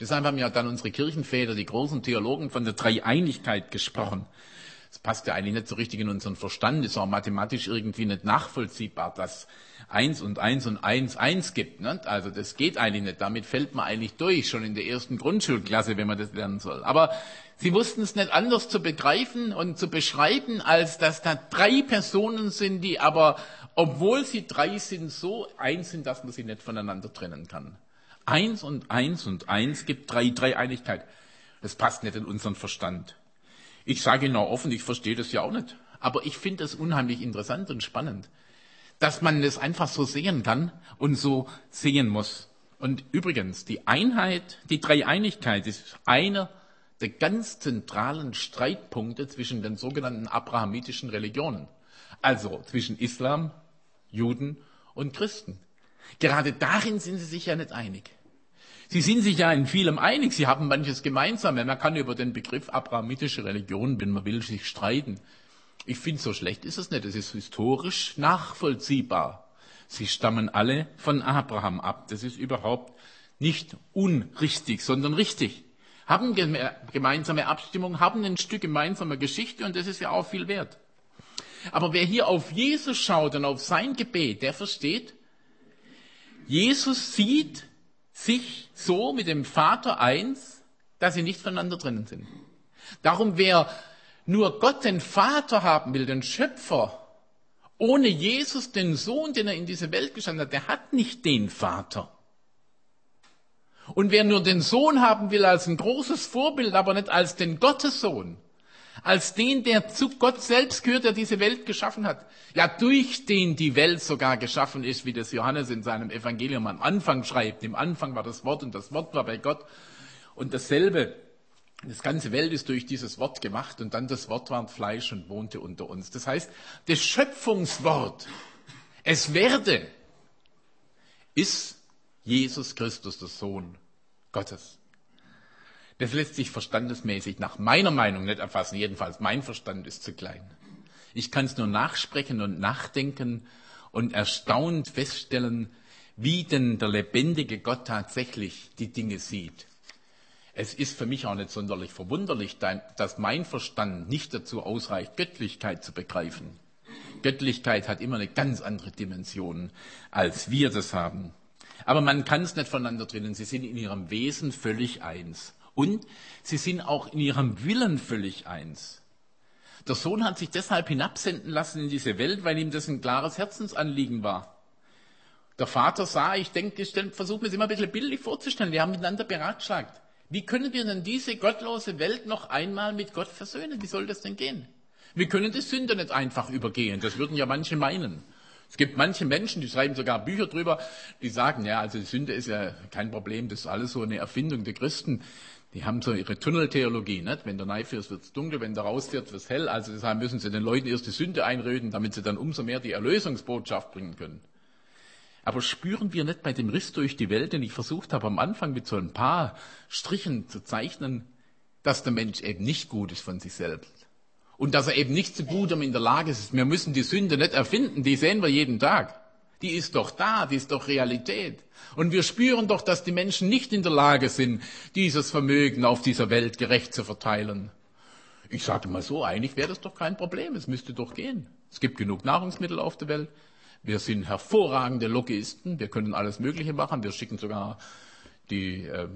Deshalb haben ja dann unsere Kirchenväter, die großen Theologen, von der Dreieinigkeit gesprochen. Das passt ja eigentlich nicht so richtig in unseren Verstand, ist auch mathematisch irgendwie nicht nachvollziehbar, dass eins und eins und eins eins gibt. Ne? Also das geht eigentlich nicht. Damit fällt man eigentlich durch, schon in der ersten Grundschulklasse, wenn man das lernen soll. Aber sie wussten es nicht anders zu begreifen und zu beschreiben, als dass da drei Personen sind, die aber, obwohl sie drei sind, so eins sind, dass man sie nicht voneinander trennen kann. Eins und eins und eins gibt drei, drei Einigkeit. Das passt nicht in unseren Verstand. Ich sage Ihnen auch offen, ich verstehe das ja auch nicht. Aber ich finde es unheimlich interessant und spannend, dass man das einfach so sehen kann und so sehen muss. Und übrigens, die Einheit, die Dreieinigkeit ist einer der ganz zentralen Streitpunkte zwischen den sogenannten abrahamitischen Religionen. Also zwischen Islam, Juden und Christen. Gerade darin sind sie sich ja nicht einig. Sie sind sich ja in vielem einig, sie haben manches gemeinsam. Man kann über den Begriff abrahamitische Religion, wenn man will, sich streiten. Ich finde, so schlecht ist es nicht. Es ist historisch nachvollziehbar. Sie stammen alle von Abraham ab. Das ist überhaupt nicht unrichtig, sondern richtig. Haben gemeinsame Abstimmung, haben ein Stück gemeinsamer Geschichte und das ist ja auch viel wert. Aber wer hier auf Jesus schaut und auf sein Gebet, der versteht, Jesus sieht sich so mit dem Vater eins, dass sie nicht voneinander drinnen sind. Darum, wer nur Gott, den Vater haben will, den Schöpfer, ohne Jesus, den Sohn, den er in diese Welt gesandt hat, der hat nicht den Vater. Und wer nur den Sohn haben will als ein großes Vorbild, aber nicht als den Gottessohn, als den, der zu Gott selbst gehört, der diese Welt geschaffen hat. Ja, durch den die Welt sogar geschaffen ist, wie das Johannes in seinem Evangelium am Anfang schreibt. Im Anfang war das Wort und das Wort war bei Gott. Und dasselbe, das ganze Welt ist durch dieses Wort gemacht und dann das Wort war Fleisch und wohnte unter uns. Das heißt, das Schöpfungswort, es werde, ist Jesus Christus, der Sohn Gottes. Das lässt sich verstandesmäßig nach meiner Meinung nicht erfassen. Jedenfalls mein Verstand ist zu klein. Ich kann es nur nachsprechen und nachdenken und erstaunt feststellen, wie denn der lebendige Gott tatsächlich die Dinge sieht. Es ist für mich auch nicht sonderlich verwunderlich, dass mein Verstand nicht dazu ausreicht, Göttlichkeit zu begreifen. Göttlichkeit hat immer eine ganz andere Dimension, als wir das haben. Aber man kann es nicht voneinander trennen. Sie sind in ihrem Wesen völlig eins. Und sie sind auch in ihrem Willen völlig eins. Der Sohn hat sich deshalb hinabsenden lassen in diese Welt, weil ihm das ein klares Herzensanliegen war. Der Vater sah, ich denke, ich versuche mir das immer ein bisschen bildlich vorzustellen, wir haben miteinander beratschlagt. Wie können wir denn diese gottlose Welt noch einmal mit Gott versöhnen? Wie soll das denn gehen? Wir können die Sünde nicht einfach übergehen, das würden ja manche meinen. Es gibt manche Menschen, die schreiben sogar Bücher drüber, die sagen, ja, also die Sünde ist ja kein Problem, das ist alles so eine Erfindung der Christen. Die haben so ihre Tunneltheologie, nicht? Wenn Knife ist, wird's dunkel, wenn der raus wird, wird's hell. Also deshalb müssen sie den Leuten erst die Sünde einreden, damit sie dann umso mehr die Erlösungsbotschaft bringen können. Aber spüren wir nicht bei dem Riss durch die Welt, den ich versucht habe am Anfang mit so ein paar Strichen zu zeichnen, dass der Mensch eben nicht gut ist von sich selbst. Und dass er eben nicht zu gutem in der Lage ist. Wir müssen die Sünde nicht erfinden, die sehen wir jeden Tag die ist doch da, die ist doch Realität. Und wir spüren doch, dass die Menschen nicht in der Lage sind, dieses Vermögen auf dieser Welt gerecht zu verteilen. Ich sage mal so, eigentlich wäre das doch kein Problem, es müsste doch gehen. Es gibt genug Nahrungsmittel auf der Welt. Wir sind hervorragende Lobbyisten, wir können alles Mögliche machen, wir schicken sogar die äh,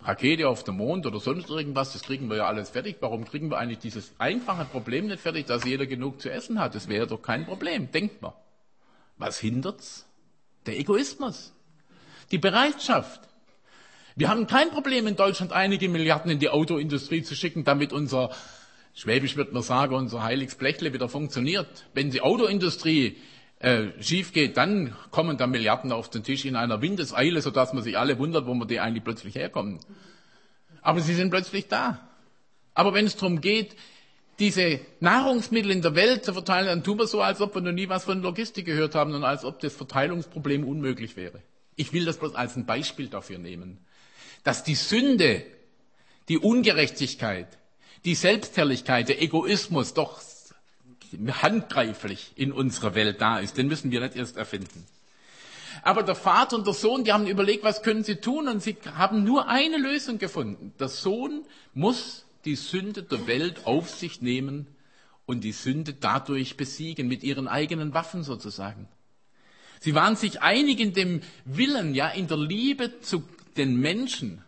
Rakete auf den Mond oder sonst irgendwas, das kriegen wir ja alles fertig. Warum kriegen wir eigentlich dieses einfache Problem nicht fertig, dass jeder genug zu essen hat? Das wäre doch kein Problem, denkt man. Was hindert's? Der Egoismus. Die Bereitschaft. Wir haben kein Problem in Deutschland einige Milliarden in die Autoindustrie zu schicken, damit unser, Schwäbisch wird man sagen, unser heiliges Blechle wieder funktioniert. Wenn die Autoindustrie äh, schief geht, dann kommen da Milliarden auf den Tisch in einer Windeseile, sodass man sich alle wundert, wo man die eigentlich plötzlich herkommen. Aber sie sind plötzlich da. Aber wenn es darum geht, diese Nahrungsmittel in der Welt zu verteilen, dann tun wir so, als ob wir noch nie was von Logistik gehört haben und als ob das Verteilungsproblem unmöglich wäre. Ich will das bloß als ein Beispiel dafür nehmen, dass die Sünde, die Ungerechtigkeit, die Selbstherrlichkeit, der Egoismus doch handgreiflich in unserer Welt da ist. Den müssen wir nicht erst erfinden. Aber der Vater und der Sohn, die haben überlegt, was können sie tun und sie haben nur eine Lösung gefunden. Der Sohn muss die Sünde der Welt auf sich nehmen und die Sünde dadurch besiegen, mit ihren eigenen Waffen sozusagen. Sie waren sich einig in dem Willen, ja, in der Liebe zu den Menschen,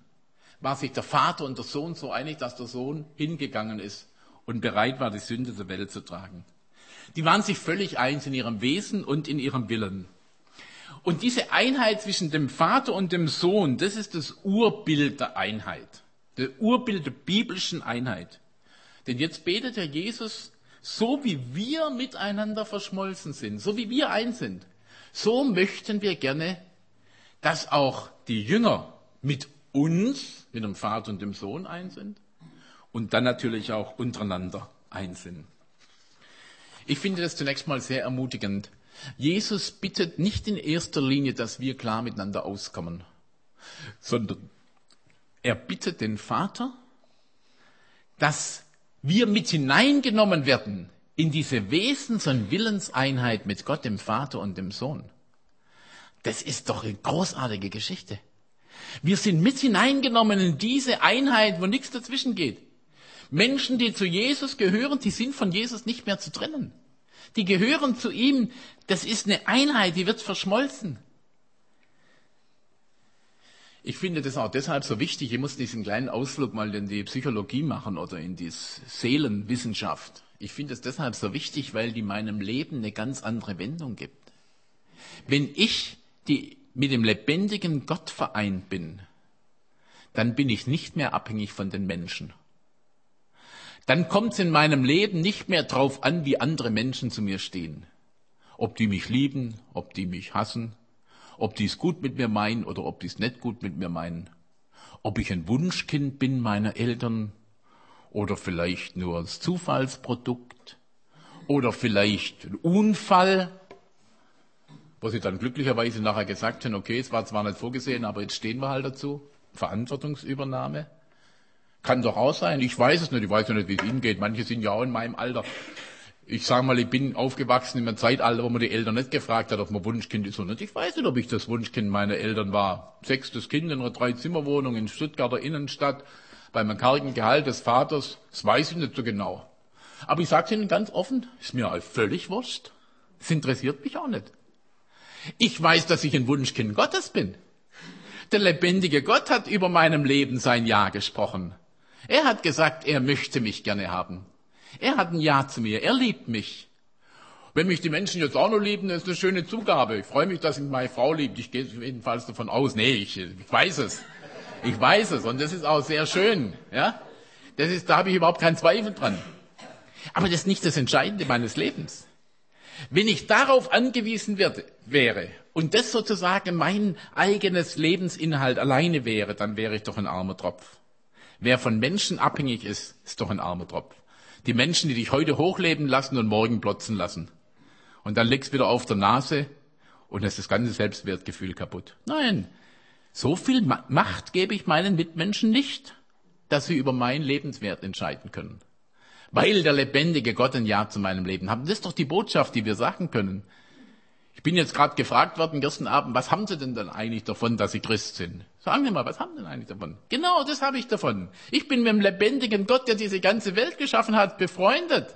war sich der Vater und der Sohn so einig, dass der Sohn hingegangen ist und bereit war, die Sünde der Welt zu tragen. Die waren sich völlig eins in ihrem Wesen und in ihrem Willen. Und diese Einheit zwischen dem Vater und dem Sohn, das ist das Urbild der Einheit. Das Urbild der biblischen Einheit. Denn jetzt betet Herr Jesus, so wie wir miteinander verschmolzen sind, so wie wir eins sind, so möchten wir gerne, dass auch die Jünger mit uns, mit dem Vater und dem Sohn eins sind und dann natürlich auch untereinander eins sind. Ich finde das zunächst mal sehr ermutigend. Jesus bittet nicht in erster Linie, dass wir klar miteinander auskommen, sondern er bittet den Vater, dass wir mit hineingenommen werden in diese Wesens- und Willenseinheit mit Gott, dem Vater und dem Sohn. Das ist doch eine großartige Geschichte. Wir sind mit hineingenommen in diese Einheit, wo nichts dazwischen geht. Menschen, die zu Jesus gehören, die sind von Jesus nicht mehr zu trennen. Die gehören zu ihm. Das ist eine Einheit, die wird verschmolzen. Ich finde das auch deshalb so wichtig. Ich muss diesen kleinen Ausflug mal in die Psychologie machen oder in die Seelenwissenschaft. Ich finde es deshalb so wichtig, weil die meinem Leben eine ganz andere Wendung gibt. Wenn ich die mit dem lebendigen Gott vereint bin, dann bin ich nicht mehr abhängig von den Menschen. Dann kommt es in meinem Leben nicht mehr drauf an, wie andere Menschen zu mir stehen. Ob die mich lieben, ob die mich hassen, ob die es gut mit mir meinen oder ob die es nicht gut mit mir meinen. Ob ich ein Wunschkind bin meiner Eltern oder vielleicht nur als Zufallsprodukt oder vielleicht ein Unfall wo sie dann glücklicherweise nachher gesagt haben, okay, es war zwar nicht vorgesehen, aber jetzt stehen wir halt dazu. Verantwortungsübernahme. Kann doch auch sein. Ich weiß es nicht. Ich weiß ja nicht, wie es Ihnen geht. Manche sind ja auch in meinem Alter. Ich sage mal, ich bin aufgewachsen in einem Zeitalter, wo man die Eltern nicht gefragt hat, ob man Wunschkind ist nicht. Ich weiß nicht, ob ich das Wunschkind meiner Eltern war. Sechstes Kind in einer Dreizimmerwohnung in Stuttgarter Innenstadt bei einem kargen Gehalt des Vaters. Das weiß ich nicht so genau. Aber ich sage Ihnen ganz offen, ist mir völlig wurscht. Es interessiert mich auch nicht. Ich weiß, dass ich ein Wunschkind Gottes bin. Der lebendige Gott hat über meinem Leben sein Ja gesprochen. Er hat gesagt, er möchte mich gerne haben. Er hat ein Ja zu mir. Er liebt mich. Wenn mich die Menschen jetzt auch noch lieben, ist eine schöne Zugabe. Ich freue mich, dass mich meine Frau liebt. Ich gehe jedenfalls davon aus. Nee, ich, ich weiß es. Ich weiß es. Und das ist auch sehr schön. Ja? Das ist, da habe ich überhaupt keinen Zweifel dran. Aber das ist nicht das Entscheidende meines Lebens. Wenn ich darauf angewiesen werde, wäre und das sozusagen mein eigenes Lebensinhalt alleine wäre, dann wäre ich doch ein armer Tropf. Wer von Menschen abhängig ist, ist doch ein armer Tropf. Die Menschen, die dich heute hochleben lassen und morgen plotzen lassen. Und dann legst du wieder auf der Nase und ist das ganze Selbstwertgefühl kaputt. Nein, so viel Macht gebe ich meinen Mitmenschen nicht, dass sie über meinen Lebenswert entscheiden können weil der lebendige Gott ein Ja zu meinem Leben hat. Das ist doch die Botschaft, die wir sagen können. Ich bin jetzt gerade gefragt worden gestern Abend, was haben Sie denn dann eigentlich davon, dass Sie Christ sind? Sagen Sie mal, was haben Sie denn eigentlich davon? Genau, das habe ich davon. Ich bin mit dem lebendigen Gott, der diese ganze Welt geschaffen hat, befreundet.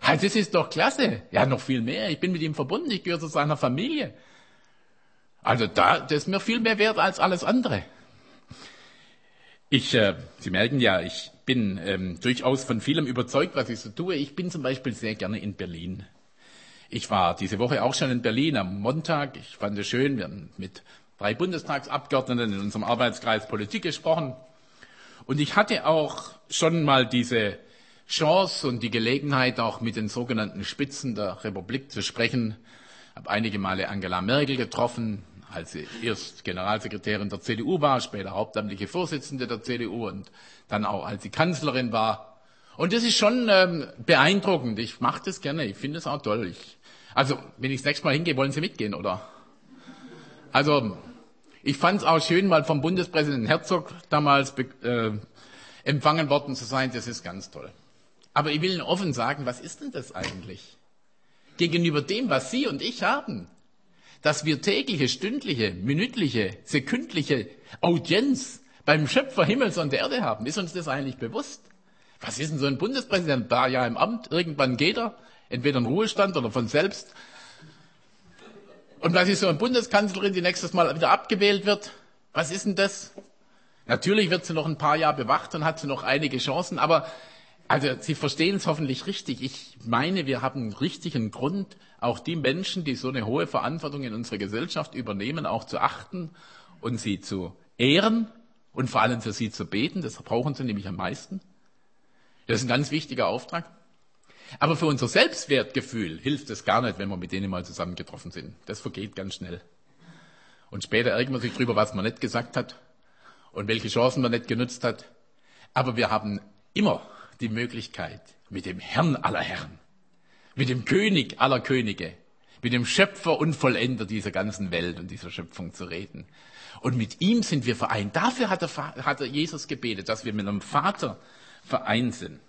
das ist doch klasse. Ja, noch viel mehr. Ich bin mit ihm verbunden. Ich gehöre zu seiner Familie. Also da, das ist mir viel mehr wert als alles andere. Ich, äh, Sie merken ja, ich bin ähm, durchaus von vielem überzeugt, was ich so tue. Ich bin zum Beispiel sehr gerne in Berlin. Ich war diese Woche auch schon in Berlin am Montag. Ich fand es schön. Wir haben mit drei Bundestagsabgeordneten in unserem Arbeitskreis Politik gesprochen. Und ich hatte auch schon mal diese Chance und die Gelegenheit, auch mit den sogenannten Spitzen der Republik zu sprechen. Ich habe einige Male Angela Merkel getroffen, als sie erst Generalsekretärin der CDU war, später hauptamtliche Vorsitzende der CDU und dann auch als sie Kanzlerin war. Und das ist schon ähm, beeindruckend. Ich mache das gerne. Ich finde es auch toll. Ich, also, wenn ich das nächste Mal hingehe, wollen Sie mitgehen, oder? Also, ich fand es auch schön, mal vom Bundespräsidenten Herzog damals äh, empfangen worden zu sein. Das ist ganz toll. Aber ich will Ihnen offen sagen, was ist denn das eigentlich? Gegenüber dem, was Sie und ich haben, dass wir tägliche, stündliche, minütliche, sekündliche Audienz beim Schöpfer Himmels und Erde haben? Ist uns das eigentlich bewusst? Was ist denn so ein Bundespräsident? Paar Jahre im Amt, irgendwann geht er, entweder in Ruhestand oder von selbst. Und was ist so eine Bundeskanzlerin, die nächstes Mal wieder abgewählt wird? Was ist denn das? Natürlich wird sie noch ein paar Jahre bewacht und hat sie noch einige Chancen, aber also Sie verstehen es hoffentlich richtig. Ich meine, wir haben einen richtigen Grund, auch die Menschen, die so eine hohe Verantwortung in unserer Gesellschaft übernehmen, auch zu achten und sie zu ehren und vor allem für sie zu beten. Das brauchen sie nämlich am meisten. Das ist ein ganz wichtiger Auftrag. Aber für unser Selbstwertgefühl hilft es gar nicht, wenn wir mit denen mal zusammengetroffen sind. Das vergeht ganz schnell. Und später ärgert man sich drüber, was man nicht gesagt hat und welche Chancen man nicht genutzt hat. Aber wir haben immer die Möglichkeit, mit dem Herrn aller Herren, mit dem König aller Könige, mit dem Schöpfer und Vollender dieser ganzen Welt und dieser Schöpfung zu reden. Und mit ihm sind wir vereint. Dafür hat, er, hat er Jesus gebetet, dass wir mit einem Vater vereint sind.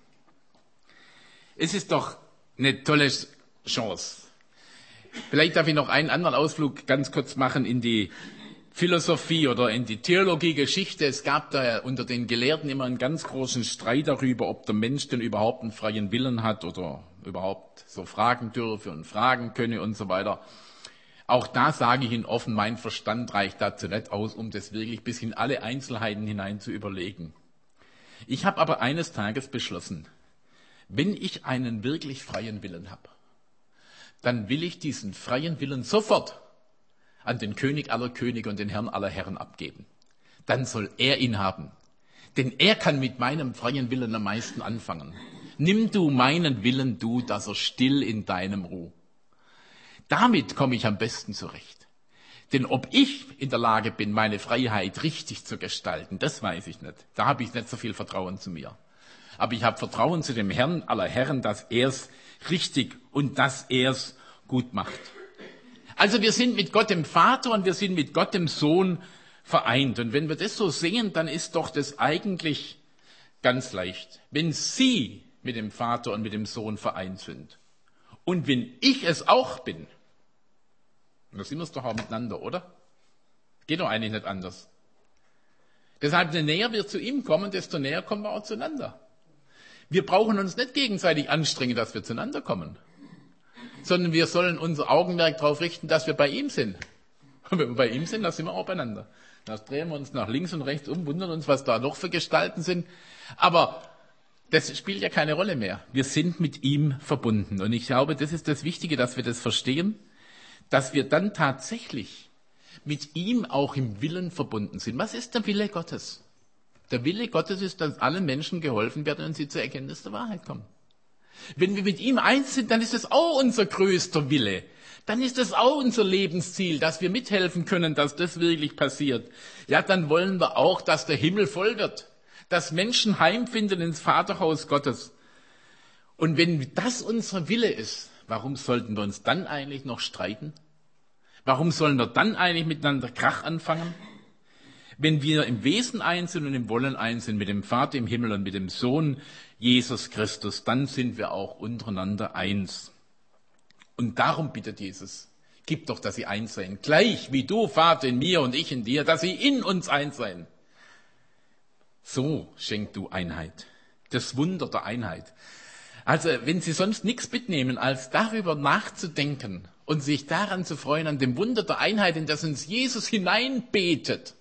Es ist doch eine tolle Chance. Vielleicht darf ich noch einen anderen Ausflug ganz kurz machen in die Philosophie oder in die Theologiegeschichte. Es gab da unter den Gelehrten immer einen ganz großen Streit darüber, ob der Mensch denn überhaupt einen freien Willen hat oder überhaupt so fragen dürfe und fragen könne und so weiter. Auch da sage ich Ihnen offen, mein Verstand reicht dazu nicht aus, um das wirklich bis in alle Einzelheiten hinein zu überlegen. Ich habe aber eines Tages beschlossen, wenn ich einen wirklich freien Willen habe, dann will ich diesen freien Willen sofort an den König aller Könige und den Herrn aller Herren abgeben. Dann soll er ihn haben. Denn er kann mit meinem freien Willen am meisten anfangen. Nimm du meinen Willen, du, dass er still in deinem Ruh. Damit komme ich am besten zurecht. Denn ob ich in der Lage bin, meine Freiheit richtig zu gestalten, das weiß ich nicht. Da habe ich nicht so viel Vertrauen zu mir. Aber ich habe Vertrauen zu dem Herrn aller Herren, dass er es richtig und dass er es gut macht. Also wir sind mit Gott dem Vater und wir sind mit Gott dem Sohn vereint. Und wenn wir das so sehen, dann ist doch das eigentlich ganz leicht. Wenn Sie mit dem Vater und mit dem Sohn vereint sind und wenn ich es auch bin, dann sind wir es doch auch miteinander, oder? Geht doch eigentlich nicht anders. Deshalb, je näher wir zu ihm kommen, desto näher kommen wir auch zueinander. Wir brauchen uns nicht gegenseitig anstrengen, dass wir zueinander kommen sondern wir sollen unser Augenmerk darauf richten, dass wir bei ihm sind. Und wenn wir bei ihm sind, dann sind wir auch beieinander. Dann drehen wir uns nach links und rechts um, wundern uns, was da noch für Gestalten sind. Aber das spielt ja keine Rolle mehr. Wir sind mit ihm verbunden. Und ich glaube, das ist das Wichtige, dass wir das verstehen, dass wir dann tatsächlich mit ihm auch im Willen verbunden sind. Was ist der Wille Gottes? Der Wille Gottes ist, dass allen Menschen geholfen werden und sie zur Erkenntnis der Wahrheit kommen. Wenn wir mit ihm eins sind, dann ist es auch unser größter Wille. Dann ist es auch unser Lebensziel, dass wir mithelfen können, dass das wirklich passiert. Ja, dann wollen wir auch, dass der Himmel voll wird, dass Menschen heimfinden ins Vaterhaus Gottes. Und wenn das unser Wille ist, warum sollten wir uns dann eigentlich noch streiten? Warum sollen wir dann eigentlich miteinander Krach anfangen? Wenn wir im Wesen eins sind und im Wollen eins sind, mit dem Vater im Himmel und mit dem Sohn Jesus Christus, dann sind wir auch untereinander eins. Und darum bittet Jesus, gib doch, dass sie eins seien, gleich wie du, Vater, in mir und ich in dir, dass sie in uns eins seien. So schenk du Einheit, das Wunder der Einheit. Also, wenn Sie sonst nichts mitnehmen, als darüber nachzudenken und sich daran zu freuen, an dem Wunder der Einheit, in das uns Jesus hineinbetet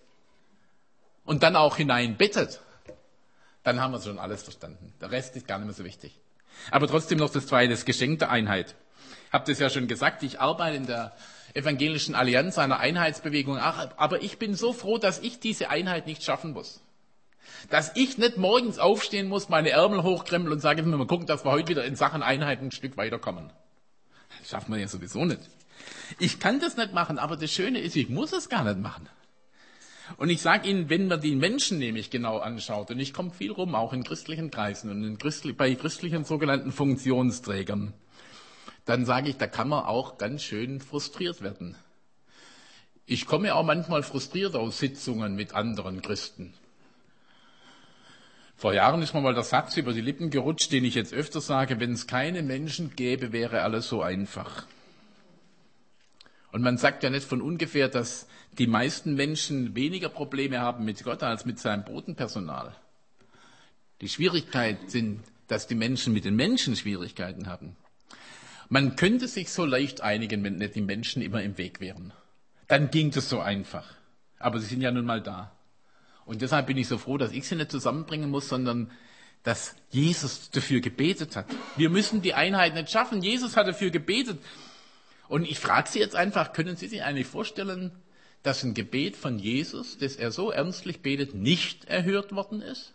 und dann auch hineinbettet, dann haben wir schon alles verstanden. Der Rest ist gar nicht mehr so wichtig. Aber trotzdem noch das zweite, das Geschenk der Einheit. Habe das ja schon gesagt, ich arbeite in der evangelischen Allianz einer Einheitsbewegung, aber ich bin so froh, dass ich diese Einheit nicht schaffen muss. Dass ich nicht morgens aufstehen muss, meine Ärmel hochkrempeln und sage, mal gucken, dass wir heute wieder in Sachen Einheit ein Stück weiterkommen. Das schafft man ja sowieso nicht. Ich kann das nicht machen, aber das Schöne ist, ich muss es gar nicht machen. Und ich sage Ihnen, wenn man die Menschen nämlich genau anschaut, und ich komme viel rum, auch in christlichen Kreisen und Christli bei christlichen sogenannten Funktionsträgern, dann sage ich, da kann man auch ganz schön frustriert werden. Ich komme auch manchmal frustriert aus Sitzungen mit anderen Christen. Vor Jahren ist mir mal der Satz über die Lippen gerutscht, den ich jetzt öfter sage, wenn es keine Menschen gäbe, wäre alles so einfach. Und man sagt ja nicht von ungefähr, dass die meisten Menschen weniger Probleme haben mit Gott als mit seinem Bodenpersonal. Die Schwierigkeit sind, dass die Menschen mit den Menschen Schwierigkeiten haben. Man könnte sich so leicht einigen, wenn nicht die Menschen immer im Weg wären. Dann ging das so einfach. Aber sie sind ja nun mal da. Und deshalb bin ich so froh, dass ich sie nicht zusammenbringen muss, sondern dass Jesus dafür gebetet hat. Wir müssen die Einheit nicht schaffen. Jesus hat dafür gebetet. Und ich frage Sie jetzt einfach, können Sie sich eigentlich vorstellen, dass ein Gebet von Jesus, das er so ernstlich betet, nicht erhört worden ist?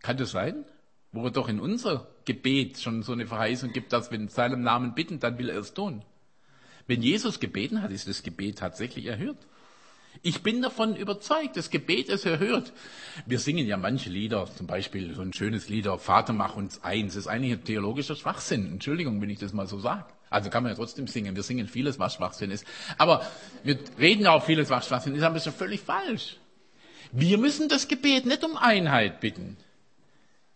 Kann das sein? Wo er doch in unser Gebet schon so eine Verheißung gibt, dass wir in seinem Namen bitten, dann will er es tun. Wenn Jesus gebeten hat, ist das Gebet tatsächlich erhört. Ich bin davon überzeugt, das Gebet ist erhört. Wir singen ja manche Lieder, zum Beispiel so ein schönes Lied, Vater mach uns eins. Das ist eigentlich ein theologischer Schwachsinn. Entschuldigung, wenn ich das mal so sage. Also kann man ja trotzdem singen. Wir singen vieles, was Schwachsinn ist. Aber wir reden auch vieles, was Schwachsinn ist, aber das ist ja völlig falsch. Wir müssen das Gebet nicht um Einheit bitten.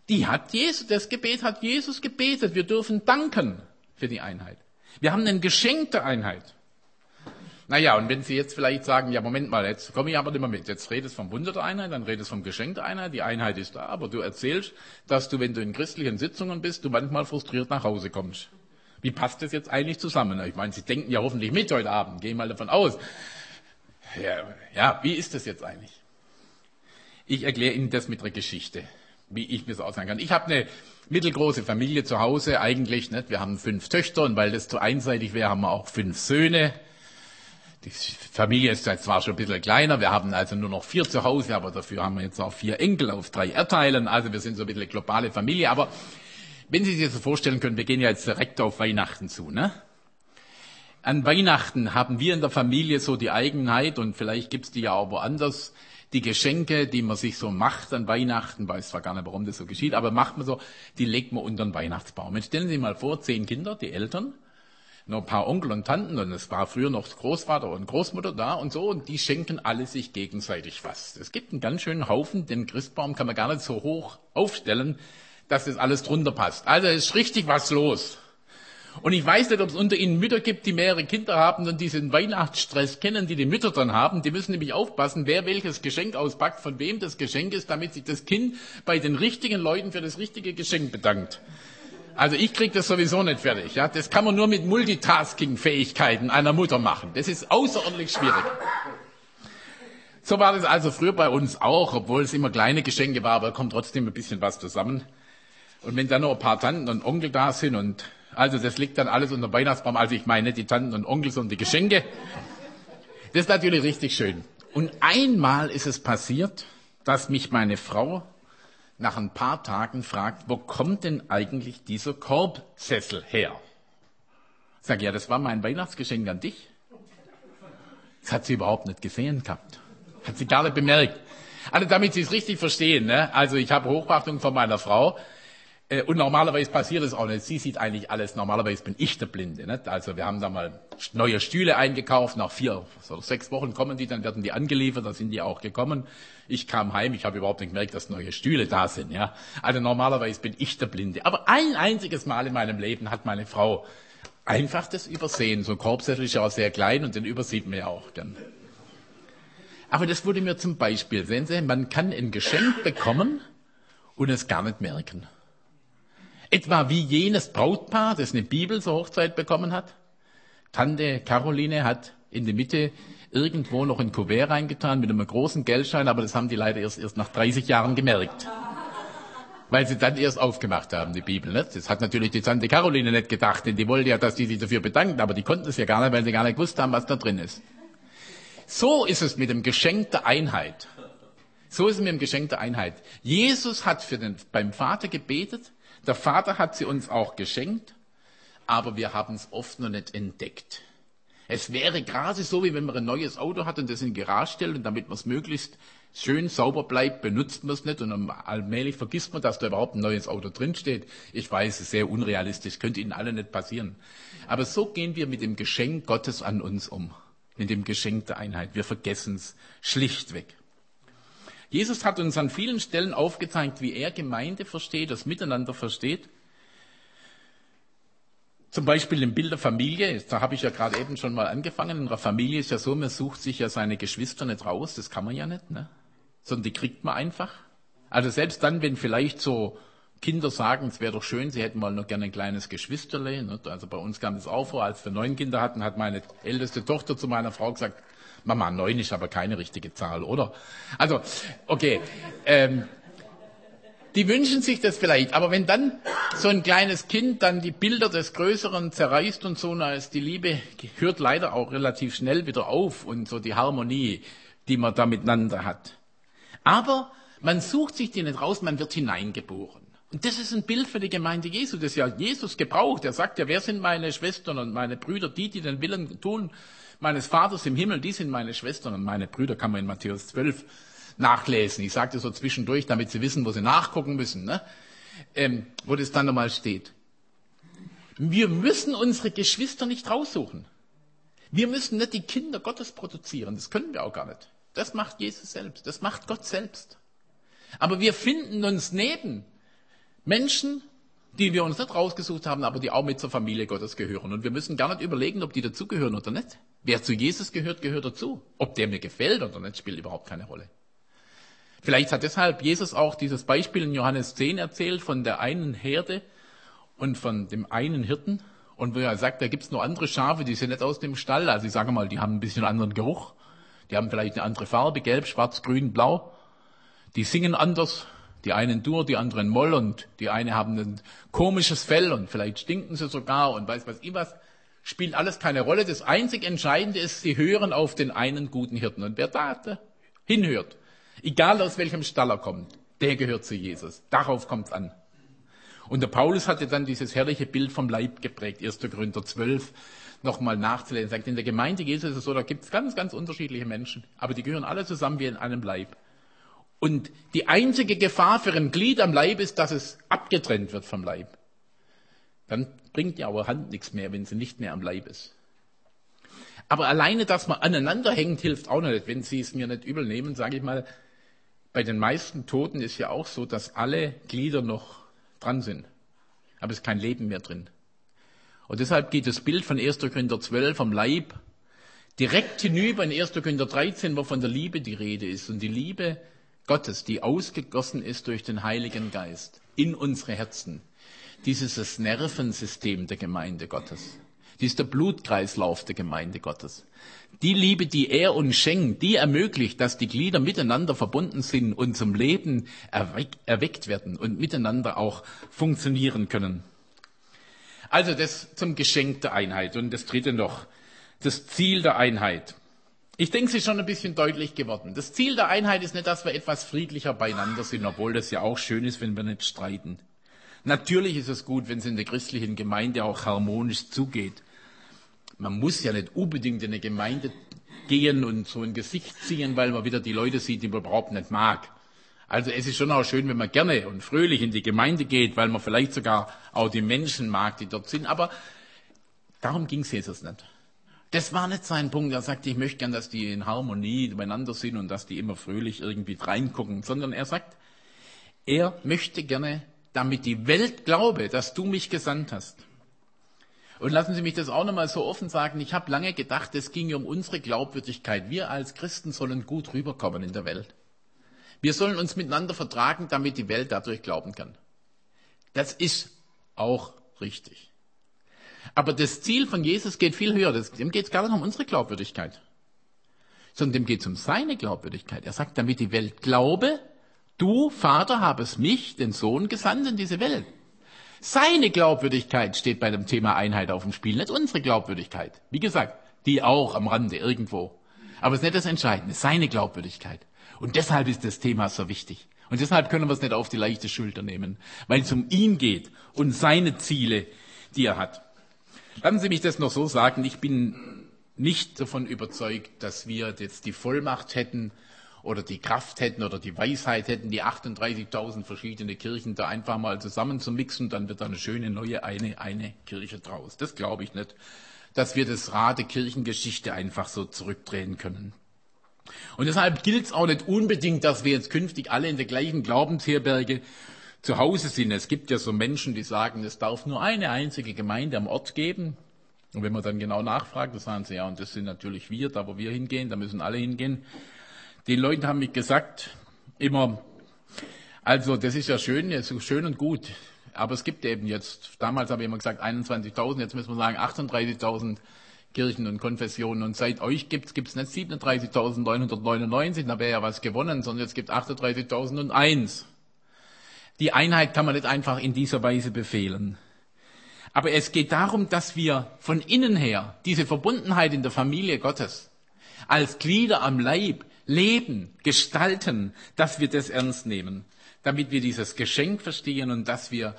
Die hat Jesus, das Gebet hat Jesus gebetet. Wir dürfen danken für die Einheit. Wir haben ein Geschenk der Einheit. Naja, und wenn Sie jetzt vielleicht sagen, ja, Moment mal, jetzt komme ich aber nicht mehr mit. Jetzt redest vom Wunder der Einheit, dann redest vom Geschenk der Einheit. Die Einheit ist da, aber du erzählst, dass du, wenn du in christlichen Sitzungen bist, du manchmal frustriert nach Hause kommst. Wie passt das jetzt eigentlich zusammen? Ich meine, Sie denken ja hoffentlich mit heute Abend. Gehen mal davon aus. Ja, ja, wie ist das jetzt eigentlich? Ich erkläre Ihnen das mit einer Geschichte, wie ich mir das aussagen kann. Ich habe eine mittelgroße Familie zu Hause eigentlich. Nicht? Wir haben fünf Töchter und weil das zu einseitig wäre, haben wir auch fünf Söhne. Die Familie ist jetzt zwar schon ein bisschen kleiner, wir haben also nur noch vier zu Hause, aber dafür haben wir jetzt auch vier Enkel auf drei Erdteilen. Also wir sind so ein bisschen eine globale Familie. Aber wenn Sie sich das so vorstellen können, wir gehen ja jetzt direkt auf Weihnachten zu. Ne? An Weihnachten haben wir in der Familie so die Eigenheit, und vielleicht gibt's die ja auch woanders, die Geschenke, die man sich so macht an Weihnachten, weiß zwar gar nicht, warum das so geschieht, aber macht man so, die legt man unter den Weihnachtsbaum. Jetzt stellen Sie sich mal vor, zehn Kinder, die Eltern, noch ein paar Onkel und Tanten und es war früher noch Großvater und Großmutter da und so und die schenken alle sich gegenseitig was. Es gibt einen ganz schönen Haufen, den Christbaum kann man gar nicht so hoch aufstellen, dass das alles drunter passt. Also ist richtig was los. Und ich weiß nicht, ob es unter Ihnen Mütter gibt, die mehrere Kinder haben und diesen Weihnachtsstress kennen, die die Mütter dann haben. Die müssen nämlich aufpassen, wer welches Geschenk auspackt, von wem das Geschenk ist, damit sich das Kind bei den richtigen Leuten für das richtige Geschenk bedankt. Also ich kriege das sowieso nicht fertig. Ja? Das kann man nur mit Multitasking-Fähigkeiten einer Mutter machen. Das ist außerordentlich schwierig. So war das also früher bei uns auch, obwohl es immer kleine Geschenke war, aber kommt trotzdem ein bisschen was zusammen. Und wenn dann noch ein paar Tanten und Onkel da sind und also das liegt dann alles unter Weihnachtsbaum, also ich meine die Tanten und Onkel, sondern die Geschenke. Das ist natürlich richtig schön. Und einmal ist es passiert, dass mich meine Frau nach ein paar Tagen fragt, wo kommt denn eigentlich dieser Korbsessel her? Sag ja, das war mein Weihnachtsgeschenk an dich. Das hat sie überhaupt nicht gesehen gehabt. Hat sie gar nicht bemerkt. Also damit Sie es richtig verstehen, ne? also ich habe Hochachtung von meiner Frau, äh, und normalerweise passiert es auch nicht. Sie sieht eigentlich alles. Normalerweise bin ich der Blinde. Nicht? Also wir haben da mal neue Stühle eingekauft. Nach vier oder sechs Wochen kommen die, dann werden die angeliefert. Da sind die auch gekommen. Ich kam heim. Ich habe überhaupt nicht gemerkt, dass neue Stühle da sind. Ja, Also normalerweise bin ich der Blinde. Aber ein einziges Mal in meinem Leben hat meine Frau einfach das übersehen. So ein Korbsessel ist ja auch sehr klein und den übersieht man ja auch gern. Aber das wurde mir zum Beispiel. Sehen Sie, man kann ein Geschenk bekommen und es gar nicht merken. Etwa wie jenes Brautpaar, das eine Bibel zur Hochzeit bekommen hat. Tante Caroline hat in der Mitte irgendwo noch ein Kuvert reingetan mit einem großen Geldschein, aber das haben die leider erst, erst nach 30 Jahren gemerkt. Weil sie dann erst aufgemacht haben, die Bibel. Nicht? Das hat natürlich die Tante Caroline nicht gedacht, denn die wollte ja, dass die sich dafür bedanken, aber die konnten es ja gar nicht, weil sie gar nicht gewusst haben, was da drin ist. So ist es mit dem Geschenk der Einheit. So ist es mit dem Geschenk der Einheit. Jesus hat für den, beim Vater gebetet, der Vater hat sie uns auch geschenkt, aber wir haben es oft noch nicht entdeckt. Es wäre gerade so, wie wenn man ein neues Auto hat und das in die Garage stellt und damit man es möglichst schön sauber bleibt, benutzt man es nicht und allmählich vergisst man, dass da überhaupt ein neues Auto drinsteht. Ich weiß, es ist sehr unrealistisch, könnte Ihnen alle nicht passieren. Aber so gehen wir mit dem Geschenk Gottes an uns um, mit dem Geschenk der Einheit. Wir vergessen es schlichtweg. Jesus hat uns an vielen Stellen aufgezeigt, wie er Gemeinde versteht, das Miteinander versteht. Zum Beispiel im Bild der Familie, da habe ich ja gerade eben schon mal angefangen. In einer Familie ist ja so, man sucht sich ja seine Geschwister nicht raus, das kann man ja nicht, ne? sondern die kriegt man einfach. Also selbst dann, wenn vielleicht so Kinder sagen, es wäre doch schön, sie hätten mal noch gerne ein kleines Geschwisterle. Ne? Also bei uns kam das auch vor, als wir neun Kinder hatten, hat meine älteste Tochter zu meiner Frau gesagt, Mama, neun ist aber keine richtige Zahl, oder? Also, okay. Ähm, die wünschen sich das vielleicht, aber wenn dann so ein kleines Kind dann die Bilder des Größeren zerreißt und so, na ist die Liebe hört leider auch relativ schnell wieder auf und so die Harmonie, die man da miteinander hat. Aber man sucht sich die nicht raus, man wird hineingeboren. Und das ist ein Bild für die Gemeinde Jesu, das ja Jesus gebraucht. Er sagt ja, wer sind meine Schwestern und meine Brüder, die, die den Willen tun meines Vaters im Himmel, die sind meine Schwestern und meine Brüder, kann man in Matthäus 12 nachlesen. Ich das so zwischendurch, damit Sie wissen, wo Sie nachgucken müssen, ne? ähm, wo das dann nochmal steht. Wir müssen unsere Geschwister nicht raussuchen. Wir müssen nicht die Kinder Gottes produzieren. Das können wir auch gar nicht. Das macht Jesus selbst. Das macht Gott selbst. Aber wir finden uns neben Menschen, die wir uns nicht rausgesucht haben, aber die auch mit zur Familie Gottes gehören. Und wir müssen gar nicht überlegen, ob die dazugehören oder nicht. Wer zu Jesus gehört, gehört dazu. Ob der mir gefällt oder nicht, spielt überhaupt keine Rolle. Vielleicht hat deshalb Jesus auch dieses Beispiel in Johannes 10 erzählt von der einen Herde und von dem einen Hirten. Und wo er sagt, da gibt's nur andere Schafe, die sind nicht aus dem Stall. Also ich sage mal, die haben ein bisschen anderen Geruch. Die haben vielleicht eine andere Farbe, gelb, schwarz, grün, blau. Die singen anders. Die einen Dur, die anderen Moll und die eine haben ein komisches Fell und vielleicht stinken sie sogar und weiß was ich was. Spielt alles keine Rolle. Das einzig Entscheidende ist, sie hören auf den einen guten Hirten. Und wer da hinhört, Egal aus welchem Stall er kommt, der gehört zu Jesus. Darauf kommt es an. Und der Paulus hatte dann dieses herrliche Bild vom Leib geprägt, 1. Korinther 12, nochmal nachzulesen. Er sagt, in der Gemeinde Jesus ist es so, da gibt es ganz, ganz unterschiedliche Menschen, aber die gehören alle zusammen wie in einem Leib. Und die einzige Gefahr für ein Glied am Leib ist, dass es abgetrennt wird vom Leib. Dann bringt ja aber Hand nichts mehr, wenn sie nicht mehr am Leib ist. Aber alleine, dass man aneinander hängt, hilft auch nicht. Wenn Sie es mir nicht übel nehmen, sage ich mal, bei den meisten Toten ist ja auch so, dass alle Glieder noch dran sind. Aber es ist kein Leben mehr drin. Und deshalb geht das Bild von 1. Korinther 12 vom Leib direkt hinüber in 1. Korinther 13, wo von der Liebe die Rede ist. Und die Liebe Gottes, die ausgegossen ist durch den Heiligen Geist in unsere Herzen. Dieses das Nervensystem der Gemeinde Gottes. Die ist der Blutkreislauf der Gemeinde Gottes. Die Liebe, die er uns schenkt, die ermöglicht, dass die Glieder miteinander verbunden sind und zum Leben erweckt werden und miteinander auch funktionieren können. Also das zum Geschenk der Einheit. Und das dritte noch, das Ziel der Einheit. Ich denke, es ist schon ein bisschen deutlich geworden. Das Ziel der Einheit ist nicht, dass wir etwas friedlicher beieinander sind, obwohl das ja auch schön ist, wenn wir nicht streiten. Natürlich ist es gut, wenn es in der christlichen Gemeinde auch harmonisch zugeht. Man muss ja nicht unbedingt in eine Gemeinde gehen und so ein Gesicht ziehen, weil man wieder die Leute sieht, die man überhaupt nicht mag. Also es ist schon auch schön, wenn man gerne und fröhlich in die Gemeinde geht, weil man vielleicht sogar auch die Menschen mag, die dort sind. Aber darum ging es Jesus nicht. Das war nicht sein Punkt. Er sagte, ich möchte gern, dass die in Harmonie beieinander sind und dass die immer fröhlich irgendwie reingucken, sondern er sagt, er möchte gerne, damit die Welt glaube, dass du mich gesandt hast. Und lassen Sie mich das auch nochmal so offen sagen. Ich habe lange gedacht, es ginge um unsere Glaubwürdigkeit. Wir als Christen sollen gut rüberkommen in der Welt. Wir sollen uns miteinander vertragen, damit die Welt dadurch glauben kann. Das ist auch richtig. Aber das Ziel von Jesus geht viel höher. Dem geht es gar nicht um unsere Glaubwürdigkeit, sondern dem geht es um seine Glaubwürdigkeit. Er sagt, damit die Welt glaube, du, Vater, habest mich, den Sohn, gesandt in diese Welt. Seine Glaubwürdigkeit steht bei dem Thema Einheit auf dem Spiel, nicht unsere Glaubwürdigkeit. Wie gesagt, die auch am Rande irgendwo. Aber es ist nicht das Entscheidende, seine Glaubwürdigkeit. Und deshalb ist das Thema so wichtig. Und deshalb können wir es nicht auf die leichte Schulter nehmen, weil es um ihn geht und seine Ziele, die er hat. Lassen Sie mich das noch so sagen, ich bin nicht davon überzeugt, dass wir jetzt die Vollmacht hätten, oder die Kraft hätten oder die Weisheit hätten, die 38.000 verschiedene Kirchen da einfach mal zusammenzumixen, dann wird da eine schöne neue eine, eine Kirche draus. Das glaube ich nicht, dass wir das Rad der Kirchengeschichte einfach so zurückdrehen können. Und deshalb gilt es auch nicht unbedingt, dass wir jetzt künftig alle in der gleichen Glaubensherberge zu Hause sind. Es gibt ja so Menschen, die sagen, es darf nur eine einzige Gemeinde am Ort geben. Und wenn man dann genau nachfragt, dann sagen sie, ja, und das sind natürlich wir, da wo wir hingehen, da müssen alle hingehen. Die Leute haben mich gesagt, immer, also das ist ja schön, ist schön und gut, aber es gibt eben jetzt, damals habe ich immer gesagt 21.000, jetzt müssen wir sagen 38.000 Kirchen und Konfessionen. Und seit euch gibt es nicht 37.999, da wäre ja was gewonnen, sondern es gibt 38.001. Die Einheit kann man nicht einfach in dieser Weise befehlen. Aber es geht darum, dass wir von innen her diese Verbundenheit in der Familie Gottes als Glieder am Leib leben, gestalten, dass wir das ernst nehmen, damit wir dieses Geschenk verstehen und dass wir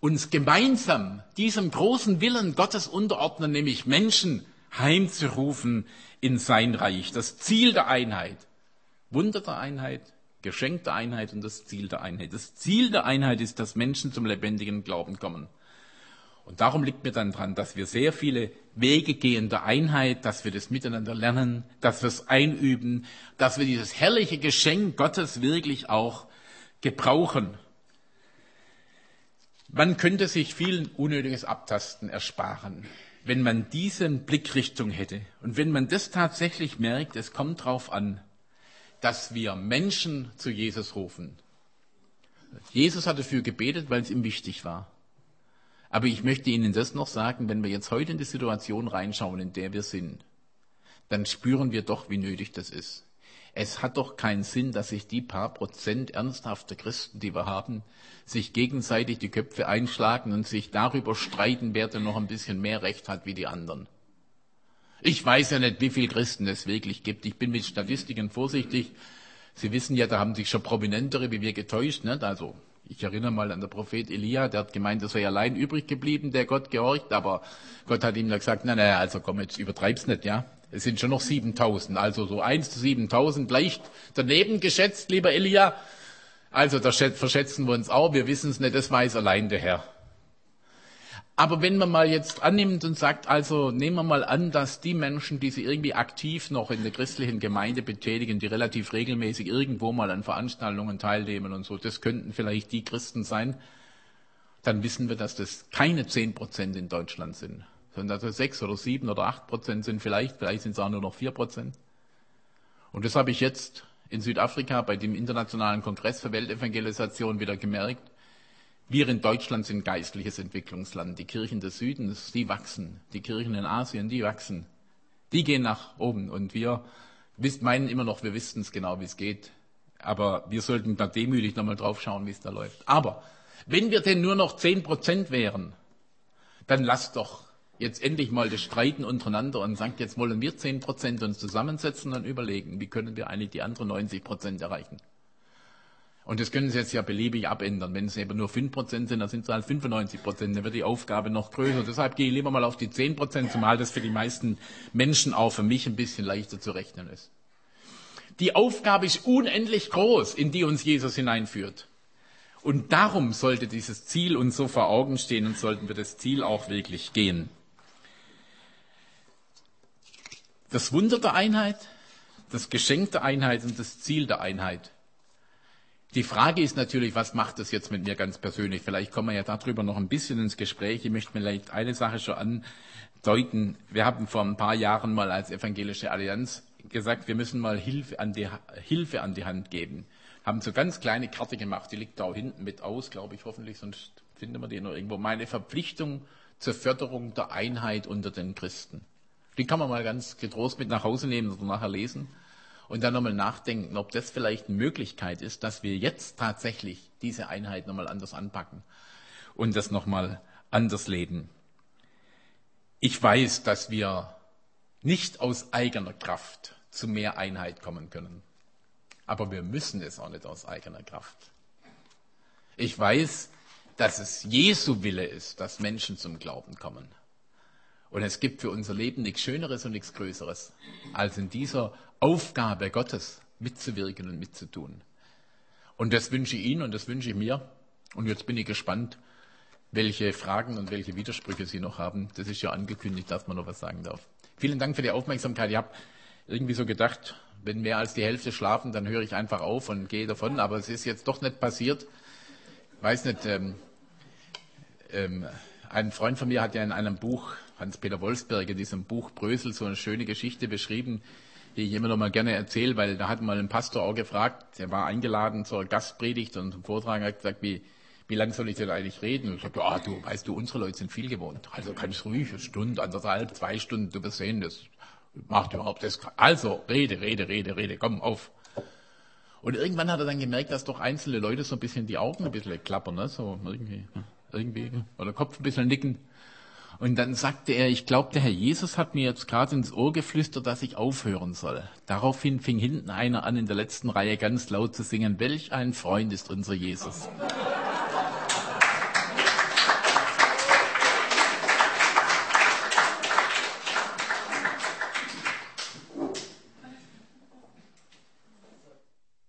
uns gemeinsam diesem großen Willen Gottes unterordnen, nämlich Menschen heimzurufen in sein Reich. Das Ziel der Einheit. Wunder der Einheit, Geschenk der Einheit und das Ziel der Einheit. Das Ziel der Einheit ist, dass Menschen zum lebendigen Glauben kommen. Und darum liegt mir dann dran, dass wir sehr viele Wege gehen der Einheit, dass wir das miteinander lernen, dass wir es einüben, dass wir dieses herrliche Geschenk Gottes wirklich auch gebrauchen. Man könnte sich viel unnötiges Abtasten ersparen, wenn man diese Blickrichtung hätte. Und wenn man das tatsächlich merkt, es kommt darauf an, dass wir Menschen zu Jesus rufen. Jesus hat dafür gebetet, weil es ihm wichtig war. Aber ich möchte Ihnen das noch sagen, wenn wir jetzt heute in die Situation reinschauen, in der wir sind, dann spüren wir doch, wie nötig das ist. Es hat doch keinen Sinn, dass sich die paar Prozent ernsthafter Christen, die wir haben, sich gegenseitig die Köpfe einschlagen und sich darüber streiten, wer denn noch ein bisschen mehr Recht hat wie die anderen. Ich weiß ja nicht, wie viele Christen es wirklich gibt. Ich bin mit Statistiken vorsichtig. Sie wissen ja, da haben sich schon Prominentere wie wir getäuscht. Nicht? Also ich erinnere mal an den Prophet Elia, der hat gemeint, es sei allein übrig geblieben, der Gott gehorcht, aber Gott hat ihm dann gesagt, nein, nein, also komm, jetzt übertreib's nicht, ja. Es sind schon noch 7000, also so 1 zu 7000, leicht daneben geschätzt, lieber Elia. Also da verschätzen wir uns auch, wir wissen es nicht, das weiß allein der Herr. Aber wenn man mal jetzt annimmt und sagt, also nehmen wir mal an, dass die Menschen, die sich irgendwie aktiv noch in der christlichen Gemeinde betätigen, die relativ regelmäßig irgendwo mal an Veranstaltungen teilnehmen und so, das könnten vielleicht die Christen sein, dann wissen wir, dass das keine zehn Prozent in Deutschland sind, sondern dass es sechs oder sieben oder acht Prozent sind vielleicht, vielleicht sind es auch nur noch vier Prozent. Und das habe ich jetzt in Südafrika bei dem Internationalen Kongress für Weltevangelisation wieder gemerkt. Wir in Deutschland sind geistliches Entwicklungsland. Die Kirchen des Südens, die wachsen. Die Kirchen in Asien, die wachsen. Die gehen nach oben. Und wir meinen immer noch, wir wissen es genau, wie es geht. Aber wir sollten da demütig nochmal drauf schauen, wie es da läuft. Aber wenn wir denn nur noch zehn Prozent wären, dann lasst doch jetzt endlich mal das Streiten untereinander und sagt, jetzt wollen wir zehn Prozent uns zusammensetzen und überlegen, wie können wir eigentlich die anderen 90 Prozent erreichen. Und das können Sie jetzt ja beliebig abändern. Wenn es eben nur 5% sind, dann sind es halt 95%. Dann wird die Aufgabe noch größer. Deshalb gehe ich lieber mal auf die 10%, zumal das für die meisten Menschen auch für mich ein bisschen leichter zu rechnen ist. Die Aufgabe ist unendlich groß, in die uns Jesus hineinführt. Und darum sollte dieses Ziel uns so vor Augen stehen und sollten wir das Ziel auch wirklich gehen. Das Wunder der Einheit, das Geschenk der Einheit und das Ziel der Einheit die Frage ist natürlich, was macht das jetzt mit mir ganz persönlich? Vielleicht kommen wir ja darüber noch ein bisschen ins Gespräch. Ich möchte vielleicht eine Sache schon andeuten. Wir haben vor ein paar Jahren mal als Evangelische Allianz gesagt, wir müssen mal Hilfe an die, Hilfe an die Hand geben. Haben so ganz kleine Karte gemacht, die liegt da hinten mit aus, glaube ich, hoffentlich, sonst finden wir die noch irgendwo. Meine Verpflichtung zur Förderung der Einheit unter den Christen. Die kann man mal ganz getrost mit nach Hause nehmen oder nachher lesen und dann nochmal nachdenken, ob das vielleicht eine Möglichkeit ist, dass wir jetzt tatsächlich diese Einheit nochmal anders anpacken und das nochmal anders leben. Ich weiß, dass wir nicht aus eigener Kraft zu mehr Einheit kommen können. Aber wir müssen es auch nicht aus eigener Kraft. Ich weiß, dass es Jesu Wille ist, dass Menschen zum Glauben kommen. Und es gibt für unser Leben nichts Schöneres und nichts Größeres, als in dieser Aufgabe Gottes mitzuwirken und mitzutun. Und das wünsche ich Ihnen und das wünsche ich mir. Und jetzt bin ich gespannt, welche Fragen und welche Widersprüche Sie noch haben. Das ist ja angekündigt, dass man noch was sagen darf. Vielen Dank für die Aufmerksamkeit. Ich habe irgendwie so gedacht, wenn mehr als die Hälfte schlafen, dann höre ich einfach auf und gehe davon. Aber es ist jetzt doch nicht passiert. weiß nicht, ähm, ähm, ein Freund von mir hat ja in einem Buch, Hans-Peter Wolfsberg, in diesem Buch Brösel, so eine schöne Geschichte beschrieben, die ich immer noch mal gerne erzähle, weil da hat mal ein Pastor auch gefragt, der war eingeladen zur Gastpredigt und zum Vortrag hat gesagt, wie, wie lange soll ich denn eigentlich reden? Und ich sagte, ah, du, weißt du, unsere Leute sind viel gewohnt. Also kannst ruhig eine Stunde, anderthalb, zwei Stunden, du wirst sehen, das macht überhaupt das. Also, rede, rede, rede, rede, komm auf. Und irgendwann hat er dann gemerkt, dass doch einzelne Leute so ein bisschen die Augen ein bisschen klappern, ne? so irgendwie, irgendwie, oder Kopf ein bisschen nicken. Und dann sagte er, ich glaube, der Herr Jesus hat mir jetzt gerade ins Ohr geflüstert, dass ich aufhören soll. Daraufhin fing hinten einer an, in der letzten Reihe ganz laut zu singen, welch ein Freund ist unser Jesus.